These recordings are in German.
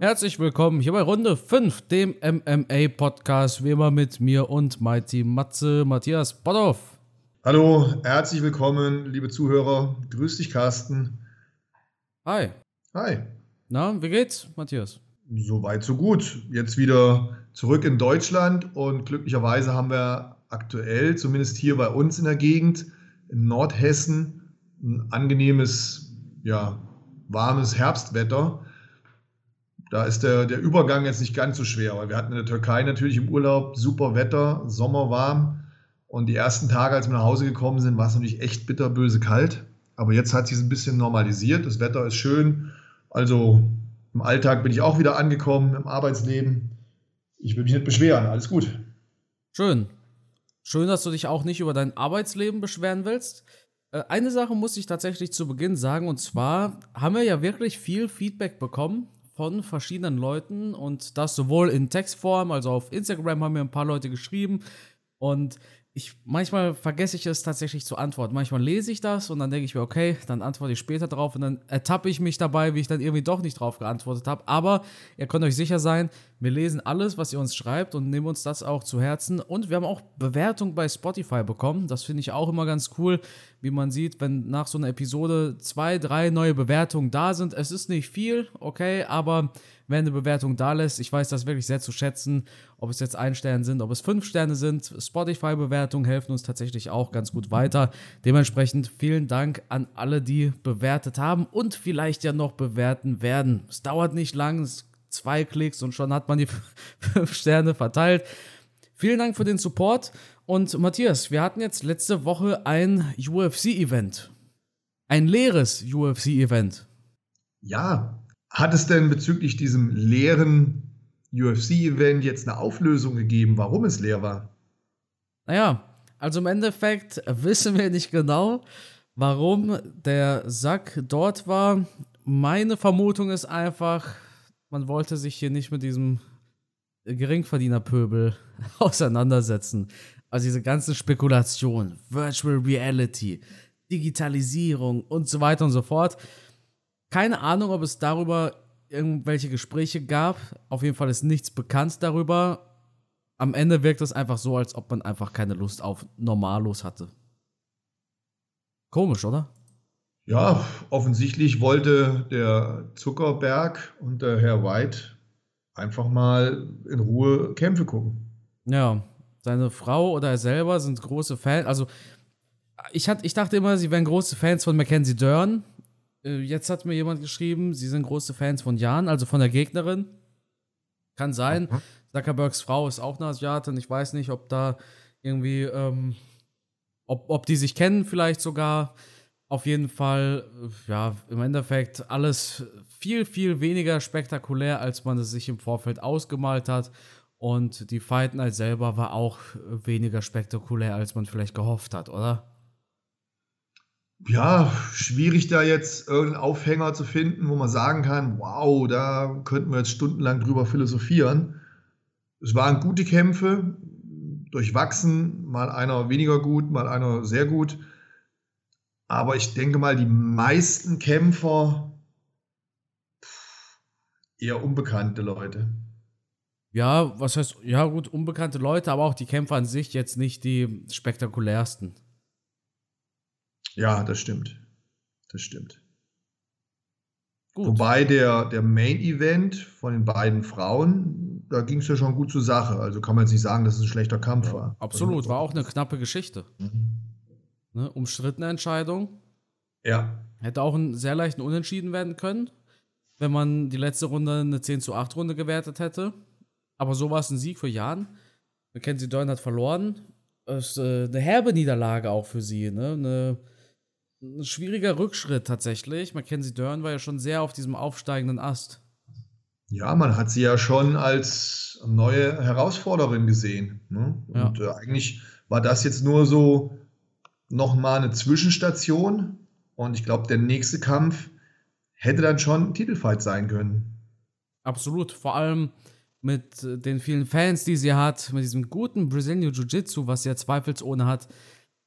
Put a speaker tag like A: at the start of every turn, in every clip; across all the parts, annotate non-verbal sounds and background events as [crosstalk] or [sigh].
A: Herzlich willkommen hier bei Runde 5, dem MMA-Podcast, wie immer mit mir und Mighty Matze, Matthias Botthoff.
B: Hallo, herzlich willkommen, liebe Zuhörer. Grüß dich, Carsten.
A: Hi.
B: Hi.
A: Na, wie geht's, Matthias?
B: Soweit, so gut. Jetzt wieder zurück in Deutschland und glücklicherweise haben wir aktuell, zumindest hier bei uns in der Gegend, in Nordhessen, ein angenehmes, ja, warmes Herbstwetter da ist der, der Übergang jetzt nicht ganz so schwer, weil wir hatten in der Türkei natürlich im Urlaub super Wetter, sommerwarm. Und die ersten Tage, als wir nach Hause gekommen sind, war es natürlich echt bitterböse kalt. Aber jetzt hat sich ein bisschen normalisiert. Das Wetter ist schön. Also im Alltag bin ich auch wieder angekommen, im Arbeitsleben. Ich will mich nicht beschweren. Alles gut.
A: Schön. Schön, dass du dich auch nicht über dein Arbeitsleben beschweren willst. Äh, eine Sache muss ich tatsächlich zu Beginn sagen, und zwar haben wir ja wirklich viel Feedback bekommen von verschiedenen Leuten und das sowohl in Textform, also auf Instagram haben mir ein paar Leute geschrieben und ich, manchmal vergesse ich es tatsächlich zu antworten. Manchmal lese ich das und dann denke ich mir, okay, dann antworte ich später drauf und dann ertappe ich mich dabei, wie ich dann irgendwie doch nicht drauf geantwortet habe. Aber ihr könnt euch sicher sein, wir lesen alles, was ihr uns schreibt und nehmen uns das auch zu Herzen. Und wir haben auch Bewertung bei Spotify bekommen. Das finde ich auch immer ganz cool, wie man sieht, wenn nach so einer Episode zwei, drei neue Bewertungen da sind. Es ist nicht viel, okay, aber wer eine Bewertung da lässt. Ich weiß das wirklich sehr zu schätzen, ob es jetzt ein Stern sind, ob es fünf Sterne sind. Spotify-Bewertungen helfen uns tatsächlich auch ganz gut weiter. Dementsprechend vielen Dank an alle, die bewertet haben und vielleicht ja noch bewerten werden. Es dauert nicht lang, es zwei Klicks und schon hat man die [laughs] fünf Sterne verteilt. Vielen Dank für den Support. Und Matthias, wir hatten jetzt letzte Woche ein UFC-Event. Ein leeres UFC-Event.
B: Ja, hat es denn bezüglich diesem leeren UFC-Event jetzt eine Auflösung gegeben, warum es leer war?
A: Naja, also im Endeffekt wissen wir nicht genau, warum der Sack dort war. Meine Vermutung ist einfach, man wollte sich hier nicht mit diesem Geringverdienerpöbel [laughs] auseinandersetzen. Also diese ganze Spekulation, Virtual Reality, Digitalisierung und so weiter und so fort. Keine Ahnung, ob es darüber irgendwelche Gespräche gab. Auf jeden Fall ist nichts bekannt darüber. Am Ende wirkt es einfach so, als ob man einfach keine Lust auf Normalos hatte. Komisch, oder?
B: Ja, offensichtlich wollte der Zuckerberg und der Herr White einfach mal in Ruhe Kämpfe gucken.
A: Ja, seine Frau oder er selber sind große Fans. Also, ich, hat, ich dachte immer, sie wären große Fans von Mackenzie Dern. Äh, jetzt hat mir jemand geschrieben, sie sind große Fans von Jan, also von der Gegnerin. Kann sein. Mhm. Zuckerbergs Frau ist auch eine Asiatin. Ich weiß nicht, ob da irgendwie, ähm, ob, ob die sich kennen, vielleicht sogar. Auf jeden Fall, äh, ja, im Endeffekt alles viel, viel weniger spektakulär, als man es sich im Vorfeld ausgemalt hat. Und die Fight Night selber war auch weniger spektakulär, als man vielleicht gehofft hat, oder?
B: Ja, schwierig da jetzt irgendeinen Aufhänger zu finden, wo man sagen kann, wow, da könnten wir jetzt stundenlang drüber philosophieren. Es waren gute Kämpfe, durchwachsen, mal einer weniger gut, mal einer sehr gut. Aber ich denke mal, die meisten Kämpfer eher unbekannte Leute.
A: Ja, was heißt, ja gut, unbekannte Leute, aber auch die Kämpfer an sich jetzt nicht die spektakulärsten.
B: Ja, das stimmt. Das stimmt. Gut. Wobei der, der Main-Event von den beiden Frauen, da ging es ja schon gut zur Sache. Also kann man jetzt nicht sagen, dass es ein schlechter Kampf ja, war.
A: Absolut, war auch eine knappe Geschichte. Mhm. Ne, umstrittene Entscheidung.
B: Ja.
A: Hätte auch einen sehr leichten Unentschieden werden können, wenn man die letzte Runde eine 10 zu 8 Runde gewertet hätte. Aber so war es ein Sieg für Jan. Mackenzie Dern hat verloren. Das ist äh, eine herbe Niederlage auch für sie. Ne? Eine ein schwieriger Rückschritt tatsächlich. Mackenzie Dern war ja schon sehr auf diesem aufsteigenden Ast.
B: Ja, man hat sie ja schon als neue Herausforderin gesehen. Ne? Und ja. äh, eigentlich war das jetzt nur so nochmal eine Zwischenstation. Und ich glaube, der nächste Kampf hätte dann schon ein Titelfight sein können.
A: Absolut. Vor allem mit den vielen Fans, die sie hat, mit diesem guten Brazilian Jiu-Jitsu, was sie ja zweifelsohne hat,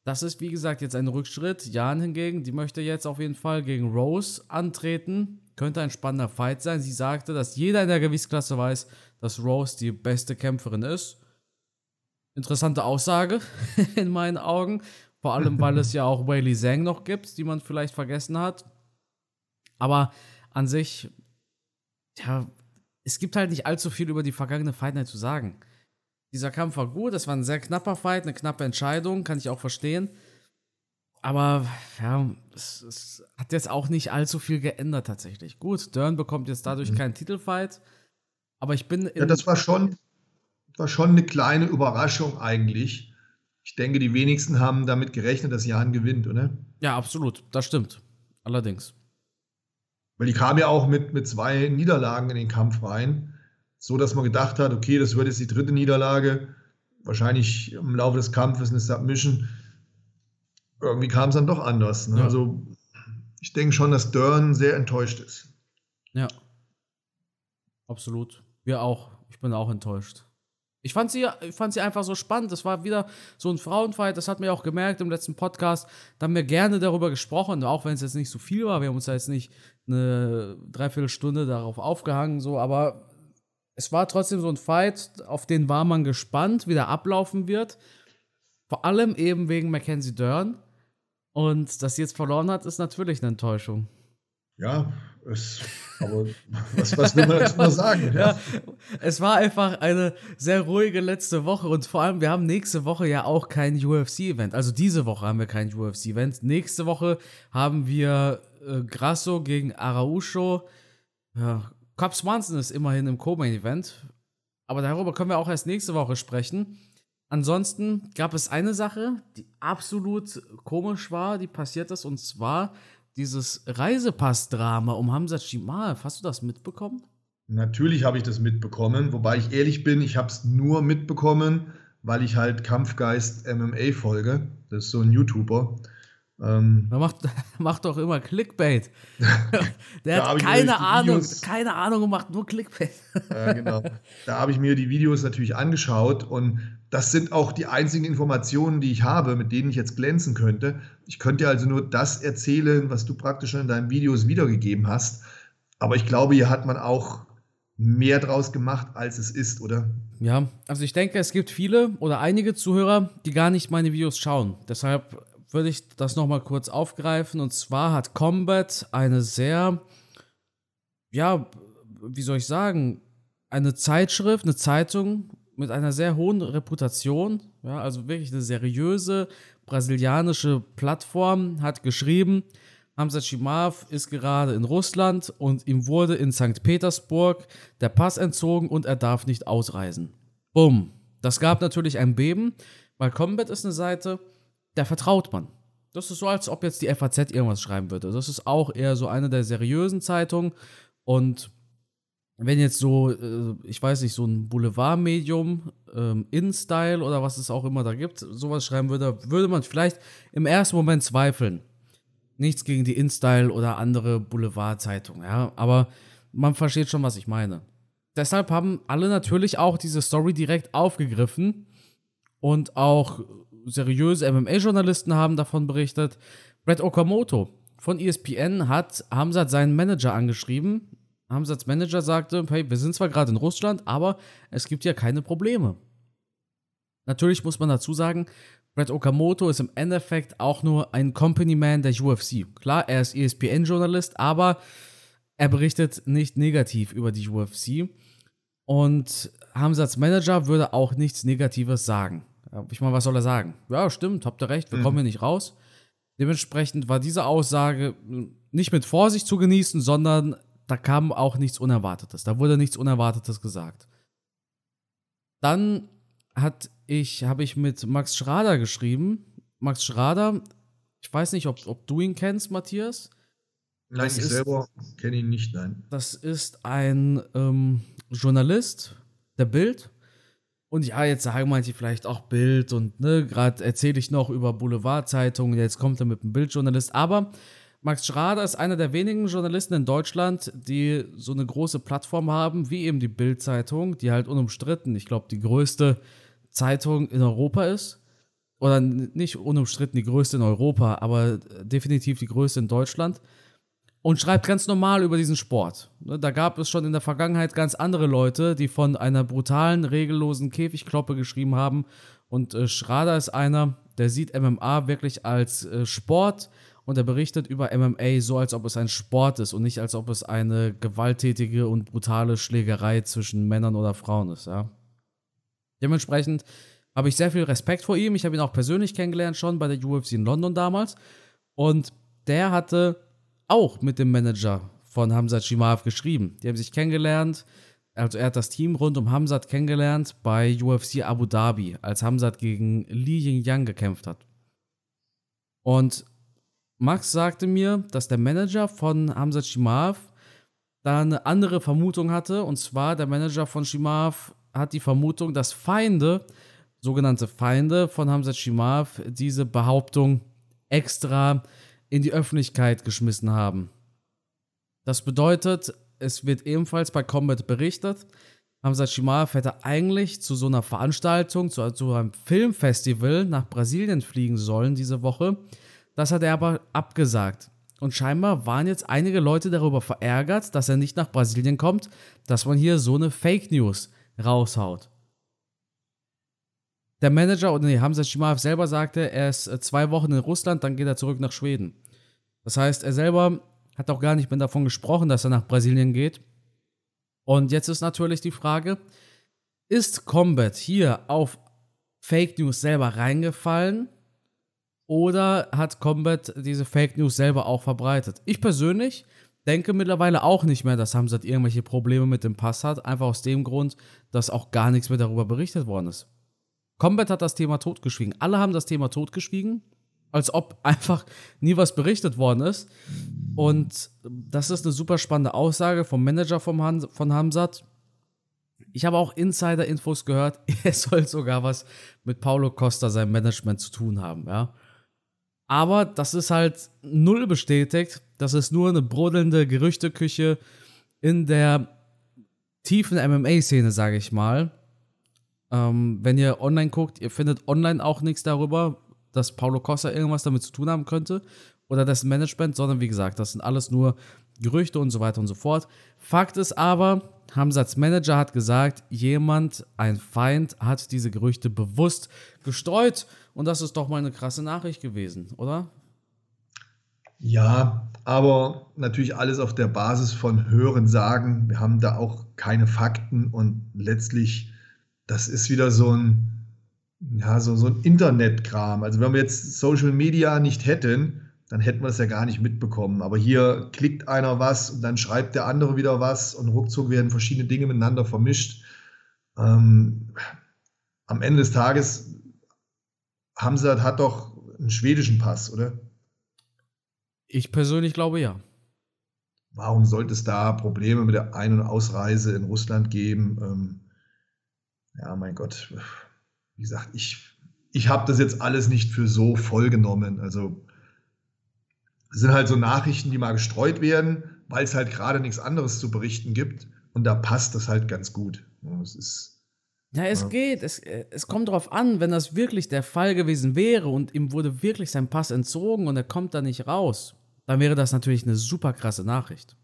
A: Das ist, wie gesagt, jetzt ein Rückschritt. Jan hingegen, die möchte jetzt auf jeden Fall gegen Rose antreten. Könnte ein spannender Fight sein. Sie sagte, dass jeder in der Gewichtsklasse weiß, dass Rose die beste Kämpferin ist. Interessante Aussage [laughs] in meinen Augen. Vor allem, weil es ja auch Whaley Zhang noch gibt, die man vielleicht vergessen hat. Aber an sich, ja, es gibt halt nicht allzu viel über die vergangene Fight Night zu sagen. Dieser Kampf war gut, es war ein sehr knapper Fight, eine knappe Entscheidung, kann ich auch verstehen. Aber ja, es, es, hat jetzt auch nicht allzu viel geändert tatsächlich. Gut, Dern bekommt jetzt dadurch mhm. keinen Titelfight. Aber ich bin.
B: ja, das war schon, war schon eine kleine Überraschung eigentlich. Ich denke, die wenigsten haben damit gerechnet, dass Jan gewinnt, oder?
A: Ja, absolut. Das stimmt. Allerdings.
B: Weil die kam ja auch mit, mit zwei Niederlagen in den Kampf rein, so dass man gedacht hat, okay, das wird jetzt die dritte Niederlage, wahrscheinlich im Laufe des Kampfes eine Submission. Irgendwie kam es dann doch anders. Ne? Ja. Also ich denke schon, dass Dern sehr enttäuscht ist.
A: Ja. Absolut. Wir auch. Ich bin auch enttäuscht. Ich fand, sie, ich fand sie einfach so spannend. Das war wieder so ein Frauenfight. Das hat mir auch gemerkt im letzten Podcast. Da haben wir gerne darüber gesprochen, auch wenn es jetzt nicht so viel war. Wir haben uns da jetzt nicht eine Dreiviertelstunde darauf aufgehangen, so. Aber es war trotzdem so ein Fight, auf den war man gespannt, wie der ablaufen wird. Vor allem eben wegen Mackenzie Dern. Und dass sie jetzt verloren hat, ist natürlich eine Enttäuschung.
B: Ja, es, aber was, was will man dazu noch sagen? [laughs]
A: Ja. es war einfach eine sehr ruhige letzte Woche und vor allem, wir haben nächste Woche ja auch kein UFC-Event. Also diese Woche haben wir kein UFC-Event. Nächste Woche haben wir äh, Grasso gegen Araujo. Ja, Cobb Swanson ist immerhin im Co-Main-Event. Aber darüber können wir auch erst nächste Woche sprechen. Ansonsten gab es eine Sache, die absolut komisch war, die passiert ist, und zwar dieses Reisepass-Drama um Hamza Chimaev, hast du das mitbekommen?
B: Natürlich habe ich das mitbekommen, wobei ich ehrlich bin, ich habe es nur mitbekommen, weil ich halt Kampfgeist MMA folge. Das ist so ein YouTuber.
A: Ähm, er macht, [laughs] macht doch immer Clickbait. [laughs] Der hat keine Ahnung, keine Ahnung und macht nur Clickbait.
B: ja, genau. Da habe ich mir die Videos natürlich angeschaut und das sind auch die einzigen Informationen, die ich habe, mit denen ich jetzt glänzen könnte. Ich könnte also nur das erzählen, was du praktisch in deinen Videos wiedergegeben hast. Aber ich glaube, hier hat man auch mehr draus gemacht, als es ist, oder?
A: Ja, also ich denke, es gibt viele oder einige Zuhörer, die gar nicht meine Videos schauen. Deshalb würde ich das nochmal kurz aufgreifen. Und zwar hat Combat eine sehr, ja, wie soll ich sagen, eine Zeitschrift, eine Zeitung mit einer sehr hohen Reputation, ja, also wirklich eine seriöse brasilianische Plattform, hat geschrieben, Hamza Chimaev ist gerade in Russland und ihm wurde in St. Petersburg der Pass entzogen und er darf nicht ausreisen. Bumm. Das gab natürlich ein Beben, weil Combat ist eine Seite, der vertraut man. Das ist so, als ob jetzt die FAZ irgendwas schreiben würde. Das ist auch eher so eine der seriösen Zeitungen und wenn jetzt so, äh, ich weiß nicht, so ein Boulevardmedium, ähm, InStyle oder was es auch immer da gibt, sowas schreiben würde, würde man vielleicht im ersten Moment zweifeln. Nichts gegen die InStyle oder andere Boulevardzeitungen, ja, aber man versteht schon, was ich meine. Deshalb haben alle natürlich auch diese Story direkt aufgegriffen und auch seriöse MMA-Journalisten haben davon berichtet. Brett Okamoto von ESPN hat Hamzat seinen Manager angeschrieben, Hamzats Manager sagte, hey, wir sind zwar gerade in Russland, aber es gibt ja keine Probleme. Natürlich muss man dazu sagen, Brett Okamoto ist im Endeffekt auch nur ein Company-Man der UFC. Klar, er ist ESPN-Journalist, aber er berichtet nicht negativ über die UFC. Und Hamzats Manager würde auch nichts Negatives sagen. Ich meine, was soll er sagen? Ja, stimmt, habt ihr recht, wir mhm. kommen hier nicht raus. Dementsprechend war diese Aussage nicht mit Vorsicht zu genießen, sondern da kam auch nichts Unerwartetes. Da wurde nichts Unerwartetes gesagt. Dann hat ich, habe ich mit Max Schrader geschrieben. Max Schrader, ich weiß nicht, ob, ob du ihn kennst, Matthias.
B: Nein, das ich ist, selber kenne ihn nicht, nein.
A: Das ist ein ähm, Journalist der Bild. Und ja, jetzt sagen manche vielleicht auch Bild und ne, gerade erzähle ich noch über Boulevardzeitungen, jetzt kommt er mit einem Bildjournalist. Aber Max Schrader ist einer der wenigen Journalisten in Deutschland, die so eine große Plattform haben, wie eben die Bild-Zeitung, die halt unumstritten, ich glaube, die größte Zeitung in Europa ist. oder nicht unumstritten die größte in Europa, aber definitiv die größte in Deutschland und schreibt ganz normal über diesen Sport. Ne, da gab es schon in der Vergangenheit ganz andere Leute, die von einer brutalen, regellosen Käfigkloppe geschrieben haben. Und äh, Schrader ist einer, der sieht MMA wirklich als äh, Sport und er berichtet über MMA so, als ob es ein Sport ist und nicht als ob es eine gewalttätige und brutale Schlägerei zwischen Männern oder Frauen ist. Ja. Dementsprechend habe ich sehr viel Respekt vor ihm. Ich habe ihn auch persönlich kennengelernt schon bei der UFC in London damals. Und der hatte auch mit dem Manager von Hamzat Shimaev geschrieben. Die haben sich kennengelernt. Also er hat das Team rund um Hamzat kennengelernt bei UFC Abu Dhabi, als Hamzat gegen Li Yingyang gekämpft hat. Und Max sagte mir, dass der Manager von Hamzat Shimaev da eine andere Vermutung hatte. Und zwar der Manager von Shimaev hat die Vermutung, dass Feinde, sogenannte Feinde von Hamzat Shimaev, diese Behauptung extra in die Öffentlichkeit geschmissen haben. Das bedeutet, es wird ebenfalls bei Combat berichtet, Hamza Shimaev hätte eigentlich zu so einer Veranstaltung, zu, zu einem Filmfestival nach Brasilien fliegen sollen diese Woche. Das hat er aber abgesagt. Und scheinbar waren jetzt einige Leute darüber verärgert, dass er nicht nach Brasilien kommt, dass man hier so eine Fake News raushaut. Der Manager, oder nee, Hamza Shimaev selber sagte, er ist äh, zwei Wochen in Russland, dann geht er zurück nach Schweden. Das heißt, er selber hat auch gar nicht mehr davon gesprochen, dass er nach Brasilien geht. Und jetzt ist natürlich die Frage, ist Combat hier auf Fake News selber reingefallen oder hat Combat diese Fake News selber auch verbreitet? Ich persönlich denke mittlerweile auch nicht mehr, dass Hamzat irgendwelche Probleme mit dem Pass hat, einfach aus dem Grund, dass auch gar nichts mehr darüber berichtet worden ist. Combat hat das Thema totgeschwiegen. Alle haben das Thema totgeschwiegen als ob [laughs] einfach nie was berichtet worden ist. Und das ist eine super spannende Aussage vom Manager vom Han von Hamzat. Ich habe auch Insider-Infos gehört, [laughs] er soll sogar was mit Paulo Costa, seinem Management, zu tun haben, ja. Aber das ist halt null bestätigt. Das ist nur eine brodelnde Gerüchteküche in der tiefen MMA-Szene, sage ich mal. Ähm, wenn ihr online guckt, ihr findet online auch nichts darüber dass Paulo Costa irgendwas damit zu tun haben könnte oder dessen Management, sondern wie gesagt, das sind alles nur Gerüchte und so weiter und so fort. Fakt ist aber, Hamzats Manager hat gesagt, jemand, ein Feind, hat diese Gerüchte bewusst gestreut und das ist doch mal eine krasse Nachricht gewesen, oder?
B: Ja, aber natürlich alles auf der Basis von Hören sagen. Wir haben da auch keine Fakten und letztlich, das ist wieder so ein, ja, so, so ein Internetkram. Also wenn wir jetzt Social Media nicht hätten, dann hätten wir es ja gar nicht mitbekommen. Aber hier klickt einer was und dann schreibt der andere wieder was und ruckzuck werden verschiedene Dinge miteinander vermischt. Ähm, am Ende des Tages, Hamzat hat doch einen schwedischen Pass, oder?
A: Ich persönlich glaube ja.
B: Warum sollte es da Probleme mit der Ein- und Ausreise in Russland geben? Ähm, ja, mein Gott wie gesagt, ich, ich habe das jetzt alles nicht für so voll genommen. Also es sind halt so Nachrichten, die mal gestreut werden, weil es halt gerade nichts anderes zu berichten gibt. Und da passt das halt ganz gut. Es ist.
A: Ja, es ja. geht. Es, es kommt darauf an, wenn das wirklich der Fall gewesen wäre und ihm wurde wirklich sein Pass entzogen und er kommt da nicht raus, dann wäre das natürlich eine super krasse Nachricht.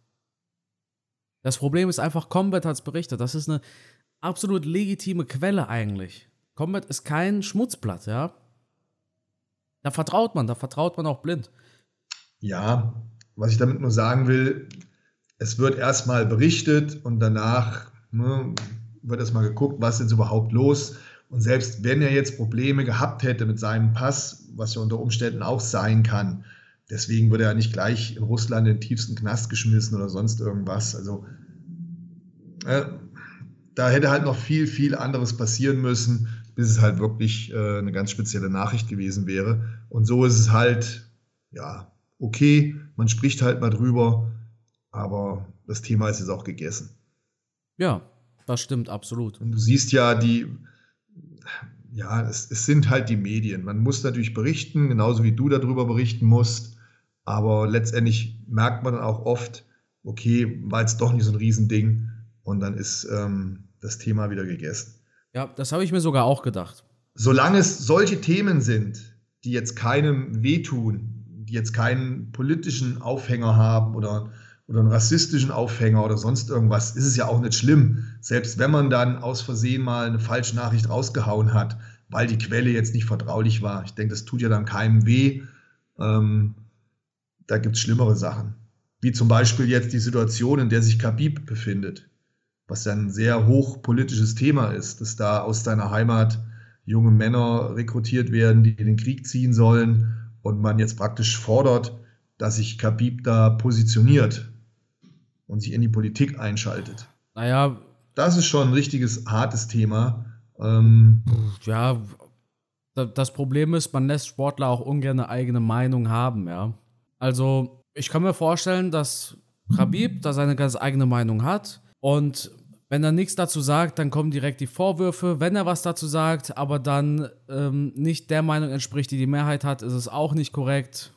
A: Das Problem ist einfach, Combat hat es berichtet. Das ist eine absolut legitime Quelle eigentlich. Combat ist kein Schmutzblatt, ja. Da vertraut man, da vertraut man auch blind.
B: Ja, was ich damit nur sagen will, es wird erstmal berichtet und danach ne, wird erstmal geguckt, was ist jetzt überhaupt los. Und selbst wenn er jetzt Probleme gehabt hätte mit seinem Pass, was ja unter Umständen auch sein kann, deswegen wird er nicht gleich in Russland in den tiefsten Knast geschmissen oder sonst irgendwas. Also äh, da hätte halt noch viel, viel anderes passieren müssen bis es halt wirklich äh, eine ganz spezielle Nachricht gewesen wäre. Und so ist es halt, ja, okay, man spricht halt mal drüber, aber das Thema ist jetzt auch gegessen.
A: Ja, das stimmt absolut.
B: Und du siehst ja, die, ja, es, es sind halt die Medien. Man muss natürlich berichten, genauso wie du darüber berichten musst. Aber letztendlich merkt man dann auch oft, okay, war jetzt doch nicht so ein Riesending und dann ist ähm, das Thema wieder gegessen.
A: Ja, das habe ich mir sogar auch gedacht.
B: solange es solche Themen sind, die jetzt keinem wehtun, die jetzt keinen politischen Aufhänger haben oder, oder einen rassistischen Aufhänger oder sonst irgendwas, ist es ja auch nicht schlimm. Selbst wenn man dann aus Versehen mal eine falsche Nachricht rausgehauen hat, weil die Quelle jetzt nicht vertraulich war. Ich denke, das tut ja dann keinem weh. Ähm, da gibt es schlimmere Sachen. Wie zum Beispiel jetzt die Situation, in der sich Khabib befindet, was ja ein sehr hochpolitisches Thema ist, dass da aus deiner Heimat junge Männer rekrutiert werden, die in den Krieg ziehen sollen und man jetzt praktisch fordert, dass sich Khabib da positioniert und sich in die Politik einschaltet.
A: Naja.
B: Das ist schon ein richtiges hartes Thema. Ähm,
A: ja, das Problem ist, man lässt Sportler auch ungern eine eigene Meinung haben, ja. Also, ich kann mir vorstellen, dass Khabib da seine ganz eigene Meinung hat und wenn er nichts dazu sagt, dann kommen direkt die Vorwürfe. Wenn er was dazu sagt, aber dann ähm, nicht der Meinung entspricht, die die Mehrheit hat, ist es auch nicht korrekt.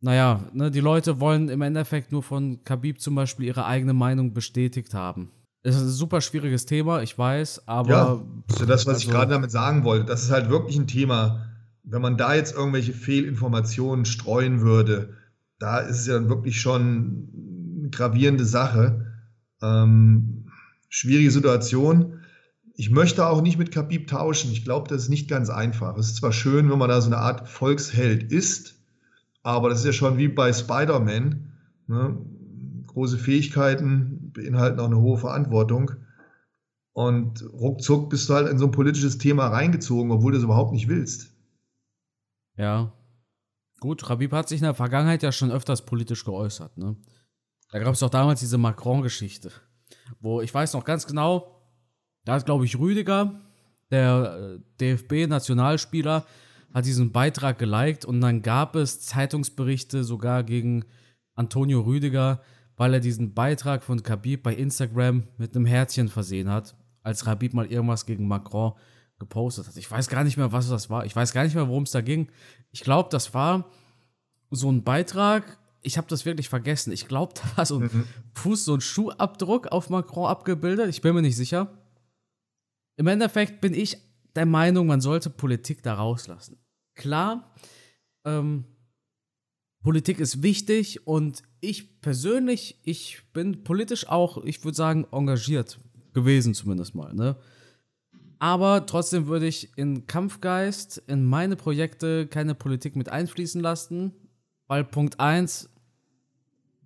A: Naja, ne, die Leute wollen im Endeffekt nur von Khabib zum Beispiel ihre eigene Meinung bestätigt haben. Es ist ein super schwieriges Thema, ich weiß, aber.
B: Ja, das ist das, was also, ich gerade damit sagen wollte. Das ist halt wirklich ein Thema. Wenn man da jetzt irgendwelche Fehlinformationen streuen würde, da ist es ja dann wirklich schon eine gravierende Sache. Ähm, schwierige Situation. Ich möchte auch nicht mit Khabib tauschen. Ich glaube, das ist nicht ganz einfach. Es ist zwar schön, wenn man da so eine Art Volksheld ist, aber das ist ja schon wie bei Spider-Man. Ne? Große Fähigkeiten beinhalten auch eine hohe Verantwortung. Und ruckzuck bist du halt in so ein politisches Thema reingezogen, obwohl du es überhaupt nicht willst.
A: Ja. Gut, Khabib hat sich in der Vergangenheit ja schon öfters politisch geäußert. Ne? Da gab es auch damals diese Macron-Geschichte wo ich weiß noch ganz genau, da hat, glaube ich, Rüdiger, der äh, DFB-Nationalspieler, hat diesen Beitrag geliked und dann gab es Zeitungsberichte sogar gegen Antonio Rüdiger, weil er diesen Beitrag von Khabib bei Instagram mit einem Herzchen versehen hat, als Khabib mal irgendwas gegen Macron gepostet hat. Ich weiß gar nicht mehr, was das war. Ich weiß gar nicht mehr, worum es da ging. Ich glaube, das war so ein Beitrag, ich habe das wirklich vergessen. Ich glaube, [laughs] da war so ein mhm. Fuß, so ein Schuhabdruck auf Macron abgebildet. Ich bin mir nicht sicher. Im Endeffekt bin ich der Meinung, man sollte Politik da rauslassen. Klar, ähm, Politik ist wichtig und ich persönlich, ich bin politisch auch, ich würde sagen, engagiert gewesen zumindest mal. Ne? Aber trotzdem würde ich in Kampfgeist, in meine Projekte keine Politik mit einfließen lassen. Weil Punkt 1,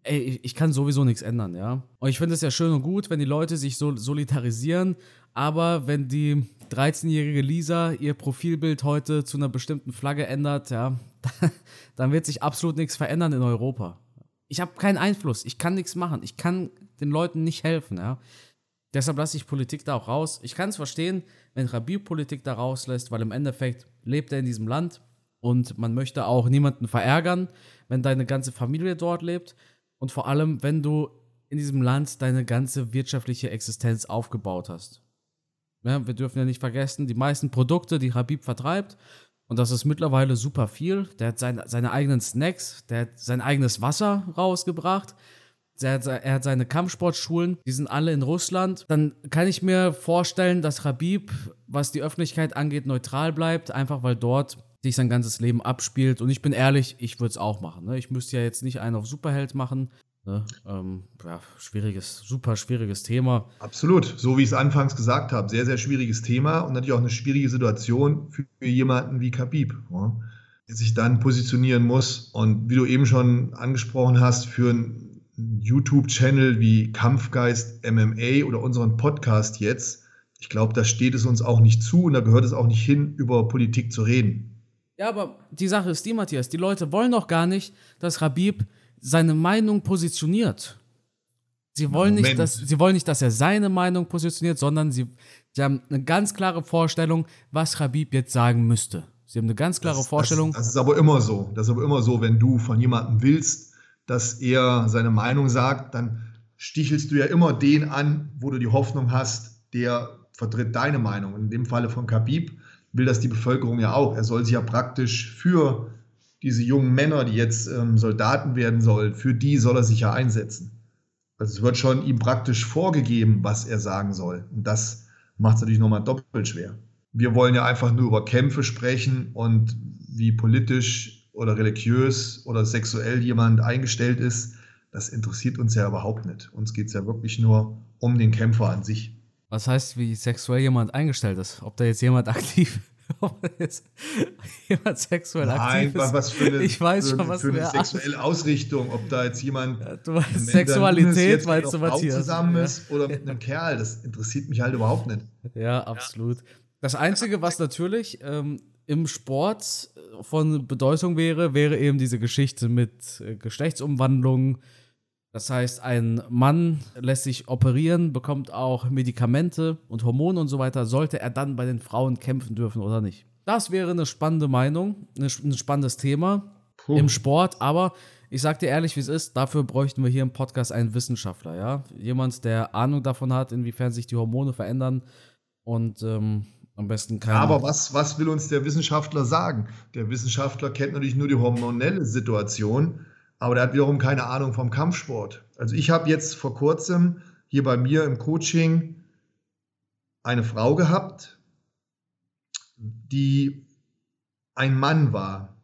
A: ey, ich kann sowieso nichts ändern, ja. Und ich finde es ja schön und gut, wenn die Leute sich so solidarisieren, aber wenn die 13-jährige Lisa ihr Profilbild heute zu einer bestimmten Flagge ändert, ja, [laughs] dann wird sich absolut nichts verändern in Europa. Ich habe keinen Einfluss, ich kann nichts machen, ich kann den Leuten nicht helfen, ja. Deshalb lasse ich Politik da auch raus. Ich kann es verstehen, wenn Rabir Politik da rauslässt, weil im Endeffekt lebt er in diesem Land und man möchte auch niemanden verärgern, wenn deine ganze Familie dort lebt und vor allem, wenn du in diesem Land deine ganze wirtschaftliche Existenz aufgebaut hast. Ja, wir dürfen ja nicht vergessen, die meisten Produkte, die Habib vertreibt, und das ist mittlerweile super viel. Der hat sein, seine eigenen Snacks, der hat sein eigenes Wasser rausgebracht. Hat, er hat seine Kampfsportschulen, die sind alle in Russland. Dann kann ich mir vorstellen, dass Habib, was die Öffentlichkeit angeht, neutral bleibt, einfach weil dort sich sein ganzes Leben abspielt. Und ich bin ehrlich, ich würde es auch machen. Ne? Ich müsste ja jetzt nicht einen auf Superheld machen. Ne? Ähm, ja, schwieriges, super schwieriges Thema.
B: Absolut, so wie ich es anfangs gesagt habe, sehr, sehr schwieriges Thema und natürlich auch eine schwierige Situation für jemanden wie Khabib, ja? der sich dann positionieren muss. Und wie du eben schon angesprochen hast, für einen YouTube-Channel wie Kampfgeist MMA oder unseren Podcast jetzt, ich glaube, da steht es uns auch nicht zu und da gehört es auch nicht hin, über Politik zu reden.
A: Ja, aber die Sache ist die, Matthias, die Leute wollen doch gar nicht, dass Rabib seine Meinung positioniert. Sie wollen, nicht, dass, sie wollen nicht, dass er seine Meinung positioniert, sondern sie, sie haben eine ganz klare Vorstellung, was Rabib jetzt sagen müsste. Sie haben eine ganz klare
B: das,
A: Vorstellung.
B: Das, das, ist aber immer so. Das ist aber immer so, wenn du von jemandem willst, dass er seine Meinung sagt, dann stichelst du ja immer den an, wo du die Hoffnung hast, der vertritt deine Meinung. In dem Falle von Khabib will das die Bevölkerung ja auch. Er soll sich ja praktisch für diese jungen Männer, die jetzt ähm, Soldaten werden sollen, für die soll er sich ja einsetzen. Also es wird schon ihm praktisch vorgegeben, was er sagen soll. Und das macht es natürlich nochmal doppelt schwer. Wir wollen ja einfach nur über Kämpfe sprechen und wie politisch oder religiös oder sexuell jemand eingestellt ist. Das interessiert uns ja überhaupt nicht. Uns geht es ja wirklich nur um den Kämpfer an sich.
A: Was heißt, wie sexuell jemand eingestellt ist? Ob da jetzt jemand aktiv [laughs] ob jetzt jemand sexuell
B: Nein,
A: aktiv ist.
B: was für eine,
A: ich weiß
B: für,
A: schon, was
B: für eine sexuelle Ausrichtung, ob da jetzt jemand
A: Ja, du weißt, Sexualität, meinst du, Matthias?
B: zusammen
A: Ja.
B: ist oder mit einem Kerl, das interessiert mich halt überhaupt nicht.
A: Ja, absolut. Das Einzige, was natürlich ähm, im Sport äh, von Bedeutung wäre, wäre eben diese Geschichte mit äh, Geschlechtsumwandlung. Das heißt, ein Mann lässt sich operieren, bekommt auch Medikamente und Hormone und so weiter. Sollte er dann bei den Frauen kämpfen dürfen oder nicht? Das wäre eine spannende Meinung, ein spannendes Thema
B: Puh.
A: im Sport, aber ich sag dir ehrlich, wie es ist, dafür bräuchten wir hier im Podcast einen Wissenschaftler, ja? Jemand, der Ahnung davon hat, inwiefern sich die Hormone verändern und ähm, am besten kein.
B: Aber was, was will uns der Wissenschaftler sagen? Der Wissenschaftler kennt natürlich nur die hormonelle Situation, aber der hat wiederum keine Ahnung vom Kampfsport. Also ich habe jetzt vor kurzem hier bei mir im Coaching eine Frau gehabt, die ein Mann war.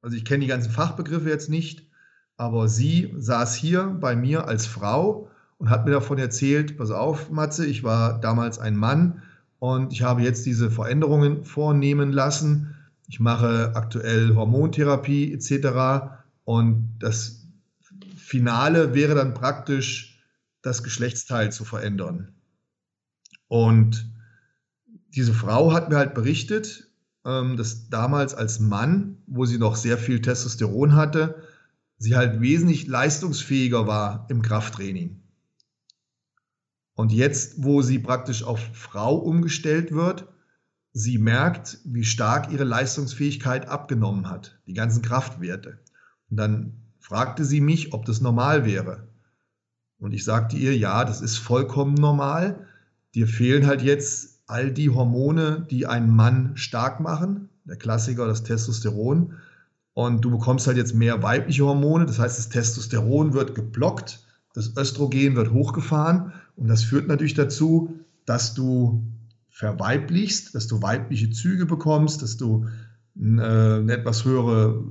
B: Also ich kenne die ganzen Fachbegriffe jetzt nicht, aber sie saß hier bei mir als Frau und hat mir davon erzählt, pass auf, Matze, ich war damals ein Mann und ich habe jetzt diese Veränderungen vornehmen lassen. Ich mache aktuell Hormontherapie etc. Und das Finale wäre dann praktisch, das Geschlechtsteil zu verändern. Und diese Frau hat mir halt berichtet, ähm, dass damals als Mann, wo sie noch sehr viel Testosteron hatte, sie halt wesentlich leistungsfähiger war im Krafttraining. Und jetzt, wo sie praktisch auf Frau umgestellt wird, sie merkt, wie stark ihre Leistungsfähigkeit abgenommen hat, die ganzen Kraftwerte. Und dann fragte sie mich, ob das normal wäre. Und ich sagte ihr, ja, das ist vollkommen normal. Dir fehlen halt jetzt all die Hormone, die einen Mann stark machen. Der Klassiker, das Testosteron. Und du bekommst halt jetzt mehr weibliche Hormone. Das heißt, das Testosteron wird geblockt, das Östrogen wird hochgefahren. Und das führt natürlich dazu, dass du verweiblichst, dass du weibliche Züge bekommst, dass du äh, eine etwas höhere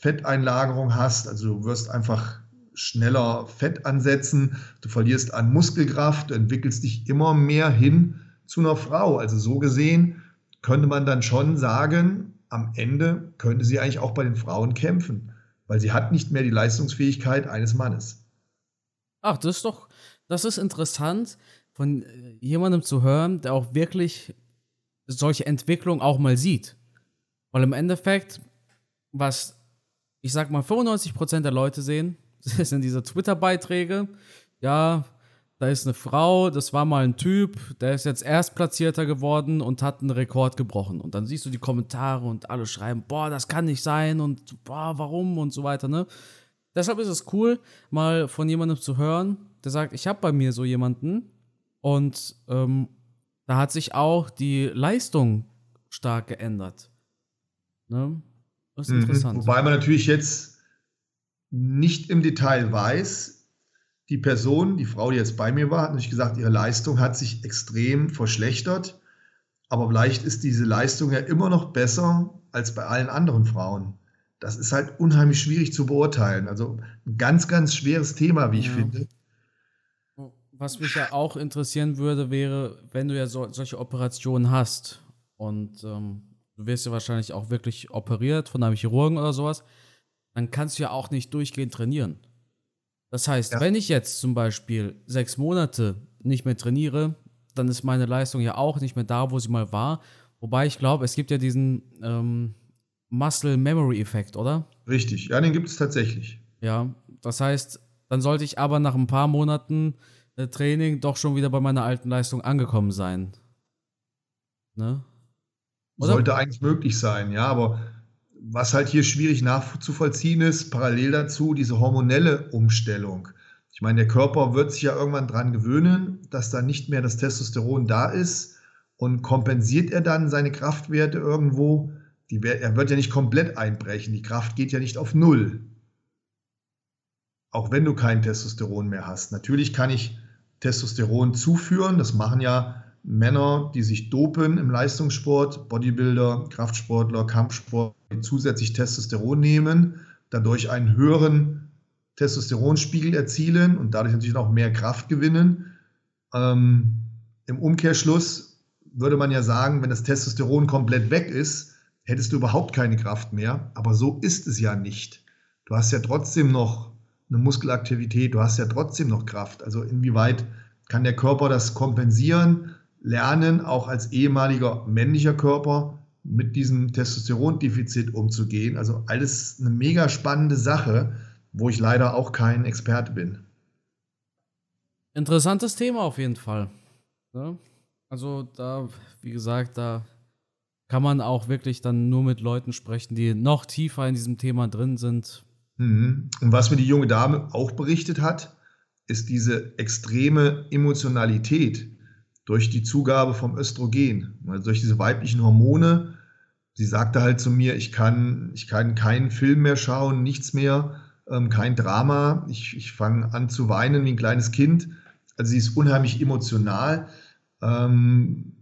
B: Fetteinlagerung hast. Also du wirst einfach schneller Fett ansetzen, du verlierst an Muskelkraft, du entwickelst dich immer mehr hin zu einer Frau. Also so gesehen könnte man dann schon sagen, am Ende könnte sie eigentlich auch bei den Frauen kämpfen, weil sie hat nicht mehr die Leistungsfähigkeit eines Mannes.
A: Ach, das ist doch, das ist interessant, von äh, jemandem zu hören, der auch wirklich solche Entwicklung auch mal sieht. Weil im Endeffekt, was ich sag mal 95% der Leute sehen, [laughs] sind diese Twitter-Beiträge. Ja, da ist eine Frau, das war mal ein Typ, der ist jetzt Erstplatzierter geworden und hat einen Rekord gebrochen. Und dann siehst du die Kommentare und alle schreiben, boah, das kann nicht sein und boah, warum und so weiter, ne? Deshalb ist es cool, mal von jemandem zu hören, der sagt, ich habe bei mir so jemanden und ähm, da hat sich auch die Leistung stark geändert. Ne? Das ist
B: Mhm.
A: interessant.
B: Wobei man natürlich jetzt nicht im Detail weiß, die Person, die Frau, die jetzt bei mir war, hat natürlich gesagt, ihre Leistung hat sich extrem verschlechtert. Aber vielleicht ist diese Leistung ja immer noch besser als bei allen anderen Frauen. Das ist halt unheimlich schwierig zu beurteilen. Also ein ganz, ganz schweres Thema, wie ich
A: Ja.
B: finde.
A: Was mich ja auch interessieren würde, wäre, wenn du ja so, solche Operationen hast und ähm, du wirst ja wahrscheinlich auch wirklich operiert von einem Chirurgen oder sowas, dann kannst du ja auch nicht durchgehend trainieren. Das heißt,
B: Ja.
A: wenn ich jetzt zum Beispiel sechs Monate nicht mehr trainiere, dann ist meine Leistung ja auch nicht mehr da, wo sie mal war. Wobei ich glaube, es gibt ja diesen ähm, Muscle Memory Effekt, oder?
B: Richtig, ja, den gibt es tatsächlich.
A: Ja, das heißt, dann sollte ich aber nach ein paar Monaten Training doch schon wieder bei meiner alten Leistung angekommen sein. Ne?
B: Sollte eigentlich möglich sein, ja, aber was halt hier schwierig nachzuvollziehen ist, parallel dazu diese hormonelle Umstellung. Ich meine, der Körper wird sich ja irgendwann dran gewöhnen, dass da nicht mehr das Testosteron da ist und kompensiert er dann seine Kraftwerte irgendwo. Die, er wird ja nicht komplett einbrechen, die Kraft geht ja nicht auf Null. Auch wenn du kein Testosteron mehr hast. Natürlich kann ich Testosteron zuführen, das machen ja Männer, die sich dopen im Leistungssport, Bodybuilder, Kraftsportler, Kampfsport, die zusätzlich Testosteron nehmen, dadurch einen höheren Testosteronspiegel erzielen und dadurch natürlich auch mehr Kraft gewinnen. Ähm, Im Umkehrschluss würde man ja sagen, wenn das Testosteron komplett weg ist, hättest du überhaupt keine Kraft mehr. Aber so ist es ja nicht. Du hast ja trotzdem noch eine Muskelaktivität, du hast ja trotzdem noch Kraft. Also inwieweit kann der Körper das kompensieren? lernen, auch als ehemaliger männlicher Körper mit diesem Testosterondefizit umzugehen. Also alles eine mega spannende Sache, wo ich leider auch kein Experte bin.
A: Interessantes Thema auf jeden Fall. Ja? Also da, wie gesagt, da kann man auch wirklich dann nur mit Leuten sprechen, die noch tiefer in diesem Thema drin sind.
B: Mhm. Und was mir die junge Dame auch berichtet hat, ist diese extreme Emotionalität, durch die Zugabe vom Östrogen, also durch diese weiblichen Hormone. Sie sagte halt zu mir, ich kann, ich kann keinen Film mehr schauen, nichts mehr, ähm, kein Drama. Ich, ich fange an zu weinen wie ein kleines Kind. Also sie ist unheimlich emotional. Ähm,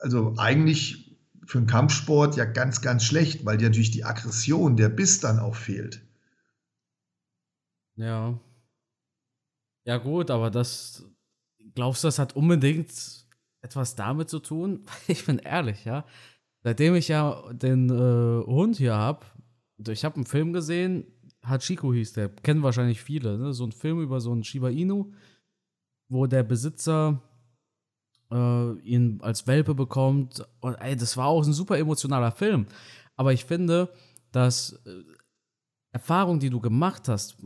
B: also eigentlich für einen Kampfsport ja ganz, ganz schlecht, weil dir natürlich die Aggression, der Biss dann auch fehlt.
A: Ja. Ja, gut, aber das, glaubst du, das hat unbedingt etwas damit zu tun? [laughs] Ich bin ehrlich, ja. Seitdem ich ja den äh, Hund hier habe, ich habe einen Film gesehen, Hachiko hieß der, kennen wahrscheinlich viele, ne? so ein Film über so einen Shiba Inu, wo der Besitzer äh, ihn als Welpe bekommt. Und ey, das war auch ein super emotionaler Film. Aber ich finde, dass äh, Erfahrungen, die du gemacht hast,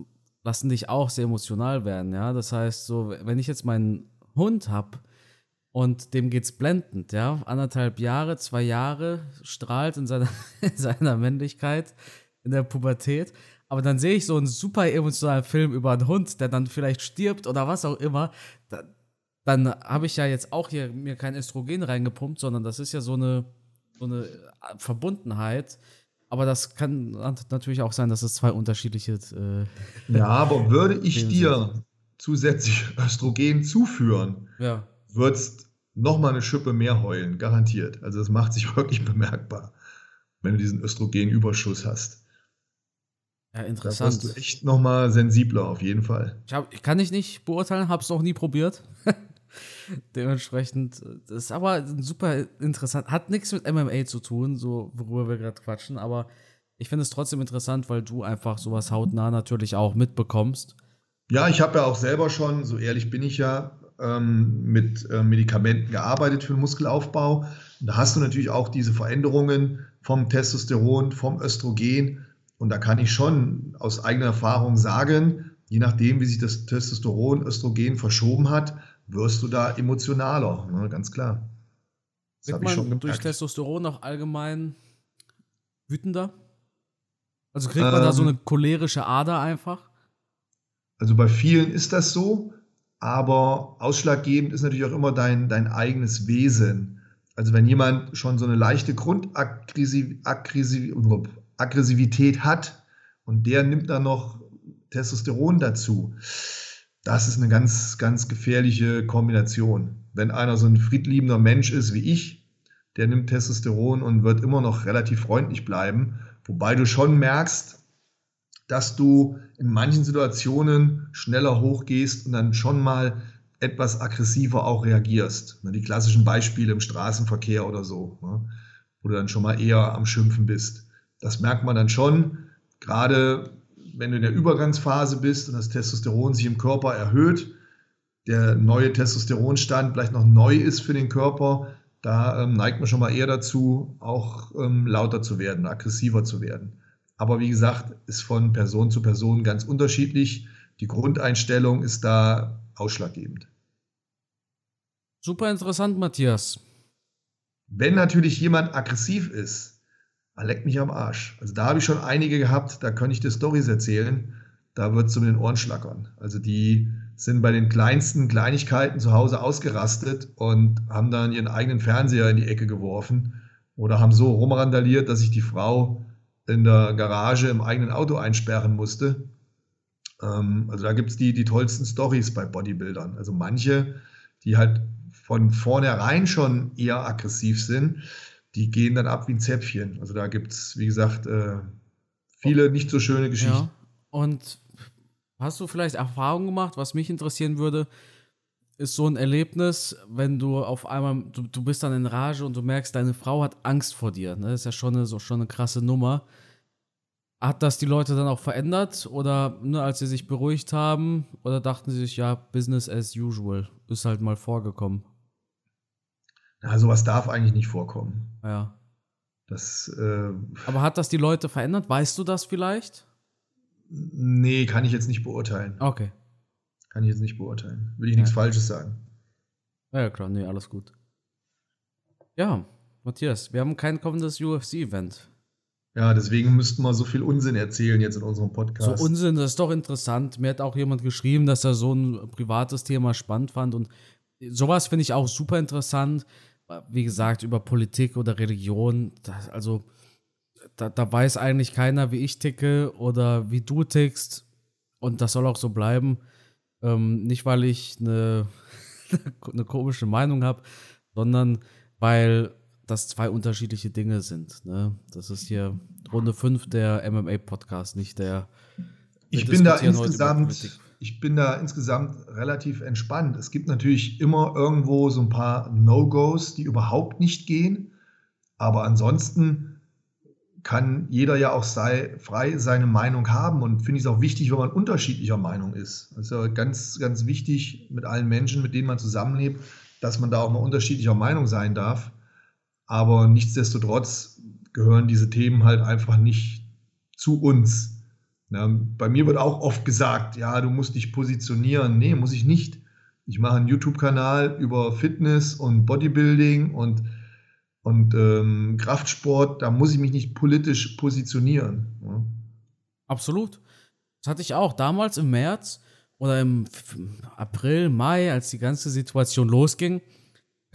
A: lassen dich auch sehr emotional werden, ja. Das heißt, so, wenn ich jetzt meinen Hund habe und dem geht's blendend, ja, anderthalb Jahre, zwei Jahre, strahlt in seiner, [laughs] in seiner Männlichkeit, in der Pubertät. Aber dann sehe ich so einen super emotionalen Film über einen Hund, der dann vielleicht stirbt oder was auch immer. Da, dann habe ich ja jetzt auch hier mir kein Östrogen reingepumpt, sondern das ist ja so eine, so eine Verbundenheit. Aber das kann natürlich auch sein, dass es zwei unterschiedliche.
B: Äh, ja, aber würde ich dir zusätzlich [laughs] Östrogen zuführen, ja. würdest nochmal eine Schippe mehr heulen, garantiert. Also das macht sich [laughs] wirklich bemerkbar, wenn du diesen Östrogenüberschuss hast.
A: Ja, interessant.
B: Da wirst du echt nochmal sensibler, auf jeden Fall.
A: Ich hab, kann ich nicht beurteilen, habe es noch nie probiert. [laughs] Dementsprechend, das ist aber super interessant. Hat nichts mit MMA zu tun, so worüber wir gerade quatschen, aber ich finde es trotzdem interessant, weil du einfach sowas hautnah natürlich auch mitbekommst.
B: Ja, ich habe ja auch selber schon, so ehrlich bin ich ja, ähm, mit äh, Medikamenten gearbeitet für den Muskelaufbau. Und da hast du natürlich auch diese Veränderungen vom Testosteron, vom Östrogen. Und da kann ich schon aus eigener Erfahrung sagen, je nachdem, wie sich das Testosteron, Östrogen verschoben hat, wirst du da emotionaler, ne? ganz klar.
A: Das habe ich schon gemerkt. durch Testosteron auch allgemein wütender? Also kriegt man ähm, da so ähm. eine cholerische Ader einfach?
B: Also bei vielen ist das so, aber ausschlaggebend ist natürlich auch immer dein, dein eigenes Wesen. Also wenn jemand schon so eine leichte Grundaggressivität hat und der nimmt dann noch Testosteron dazu, das ist eine ganz, ganz gefährliche Kombination. Wenn einer so ein friedliebender Mensch ist wie ich, der nimmt Testosteron und wird immer noch relativ freundlich bleiben, wobei du schon merkst, dass du in manchen Situationen schneller hochgehst und dann schon mal etwas aggressiver auch reagierst. Die klassischen Beispiele im Straßenverkehr oder so, wo du dann schon mal eher am Schimpfen bist. Das merkt man dann schon, gerade wenn du in der Übergangsphase bist und das Testosteron sich im Körper erhöht, der neue Testosteronstand vielleicht noch neu ist für den Körper, da ähm, neigt man schon mal eher dazu, auch ähm, lauter zu werden, aggressiver zu werden. Aber wie gesagt, ist von Person zu Person ganz unterschiedlich. Die Grundeinstellung ist da ausschlaggebend.
A: Super interessant, Matthias.
B: Wenn natürlich jemand aggressiv ist, leckt mich am Arsch. Also da habe ich schon einige gehabt, da kann ich dir Stories erzählen, da wird es um den Ohren schlackern. Also die sind bei den kleinsten Kleinigkeiten zu Hause ausgerastet und haben dann ihren eigenen Fernseher in die Ecke geworfen oder haben so rumrandaliert, dass sich die Frau in der Garage im eigenen Auto einsperren musste. Ähm, also da gibt es die, die tollsten Stories bei Bodybuildern. Also manche, die halt von vornherein schon eher aggressiv sind, die gehen dann ab wie ein Zäpfchen. Also da gibt es, wie gesagt, äh, viele nicht so schöne Geschichten. Ja.
A: Und hast du vielleicht Erfahrungen gemacht, was mich interessieren würde? Ist so ein Erlebnis, wenn du auf einmal, du, du bist dann in Rage und du merkst, deine Frau hat Angst vor dir. Ne? Das ist ja schon eine, so, schon eine krasse Nummer. Hat das die Leute dann auch verändert oder ne, als sie sich beruhigt haben oder dachten sie sich, ja, Business as usual, ist halt mal vorgekommen?
B: Ja, sowas darf eigentlich nicht vorkommen.
A: Ja.
B: Das, äh,
A: Aber hat das die Leute verändert? Weißt du das vielleicht?
B: Nee, kann ich jetzt nicht beurteilen.
A: Okay.
B: Kann ich jetzt nicht beurteilen. Will ich ja. nichts Falsches sagen.
A: Ja, klar, nee, alles gut. Ja, Matthias, wir haben kein kommendes UFC-Event.
B: Ja, deswegen müssten wir so viel Unsinn erzählen jetzt in unserem Podcast.
A: So Unsinn, das ist doch interessant. Mir hat auch jemand geschrieben, dass er so ein privates Thema spannend fand. Und sowas finde ich auch super interessant. Wie gesagt, über Politik oder Religion. Das, also, da, da weiß eigentlich keiner, wie ich ticke oder wie du tickst. Und das soll auch so bleiben. Ähm, nicht, weil ich eine, [laughs] eine komische Meinung habe, sondern weil das zwei unterschiedliche Dinge sind. Ne? Das ist hier Runde 5 der MMA-Podcast, nicht der.
B: Ich bin da insgesamt, ich bin da insgesamt relativ entspannt. Es gibt natürlich immer irgendwo so ein paar No-Gos, die überhaupt nicht gehen. Aber ansonsten kann jeder ja auch sei, frei seine Meinung haben und finde ich es auch wichtig, wenn man unterschiedlicher Meinung ist. Ja ganz, ganz wichtig mit allen Menschen, mit denen man zusammenlebt, dass man da auch mal unterschiedlicher Meinung sein darf. Aber nichtsdestotrotz gehören diese Themen halt einfach nicht zu uns. Bei mir wird auch oft gesagt, ja, du musst dich positionieren. Nee, muss ich nicht. Ich mache einen YouTube-Kanal über Fitness und Bodybuilding und, und ähm, Kraftsport. Da muss ich mich nicht politisch positionieren. Ja.
A: Absolut. Das hatte ich auch damals im März oder im April, Mai, als die ganze Situation losging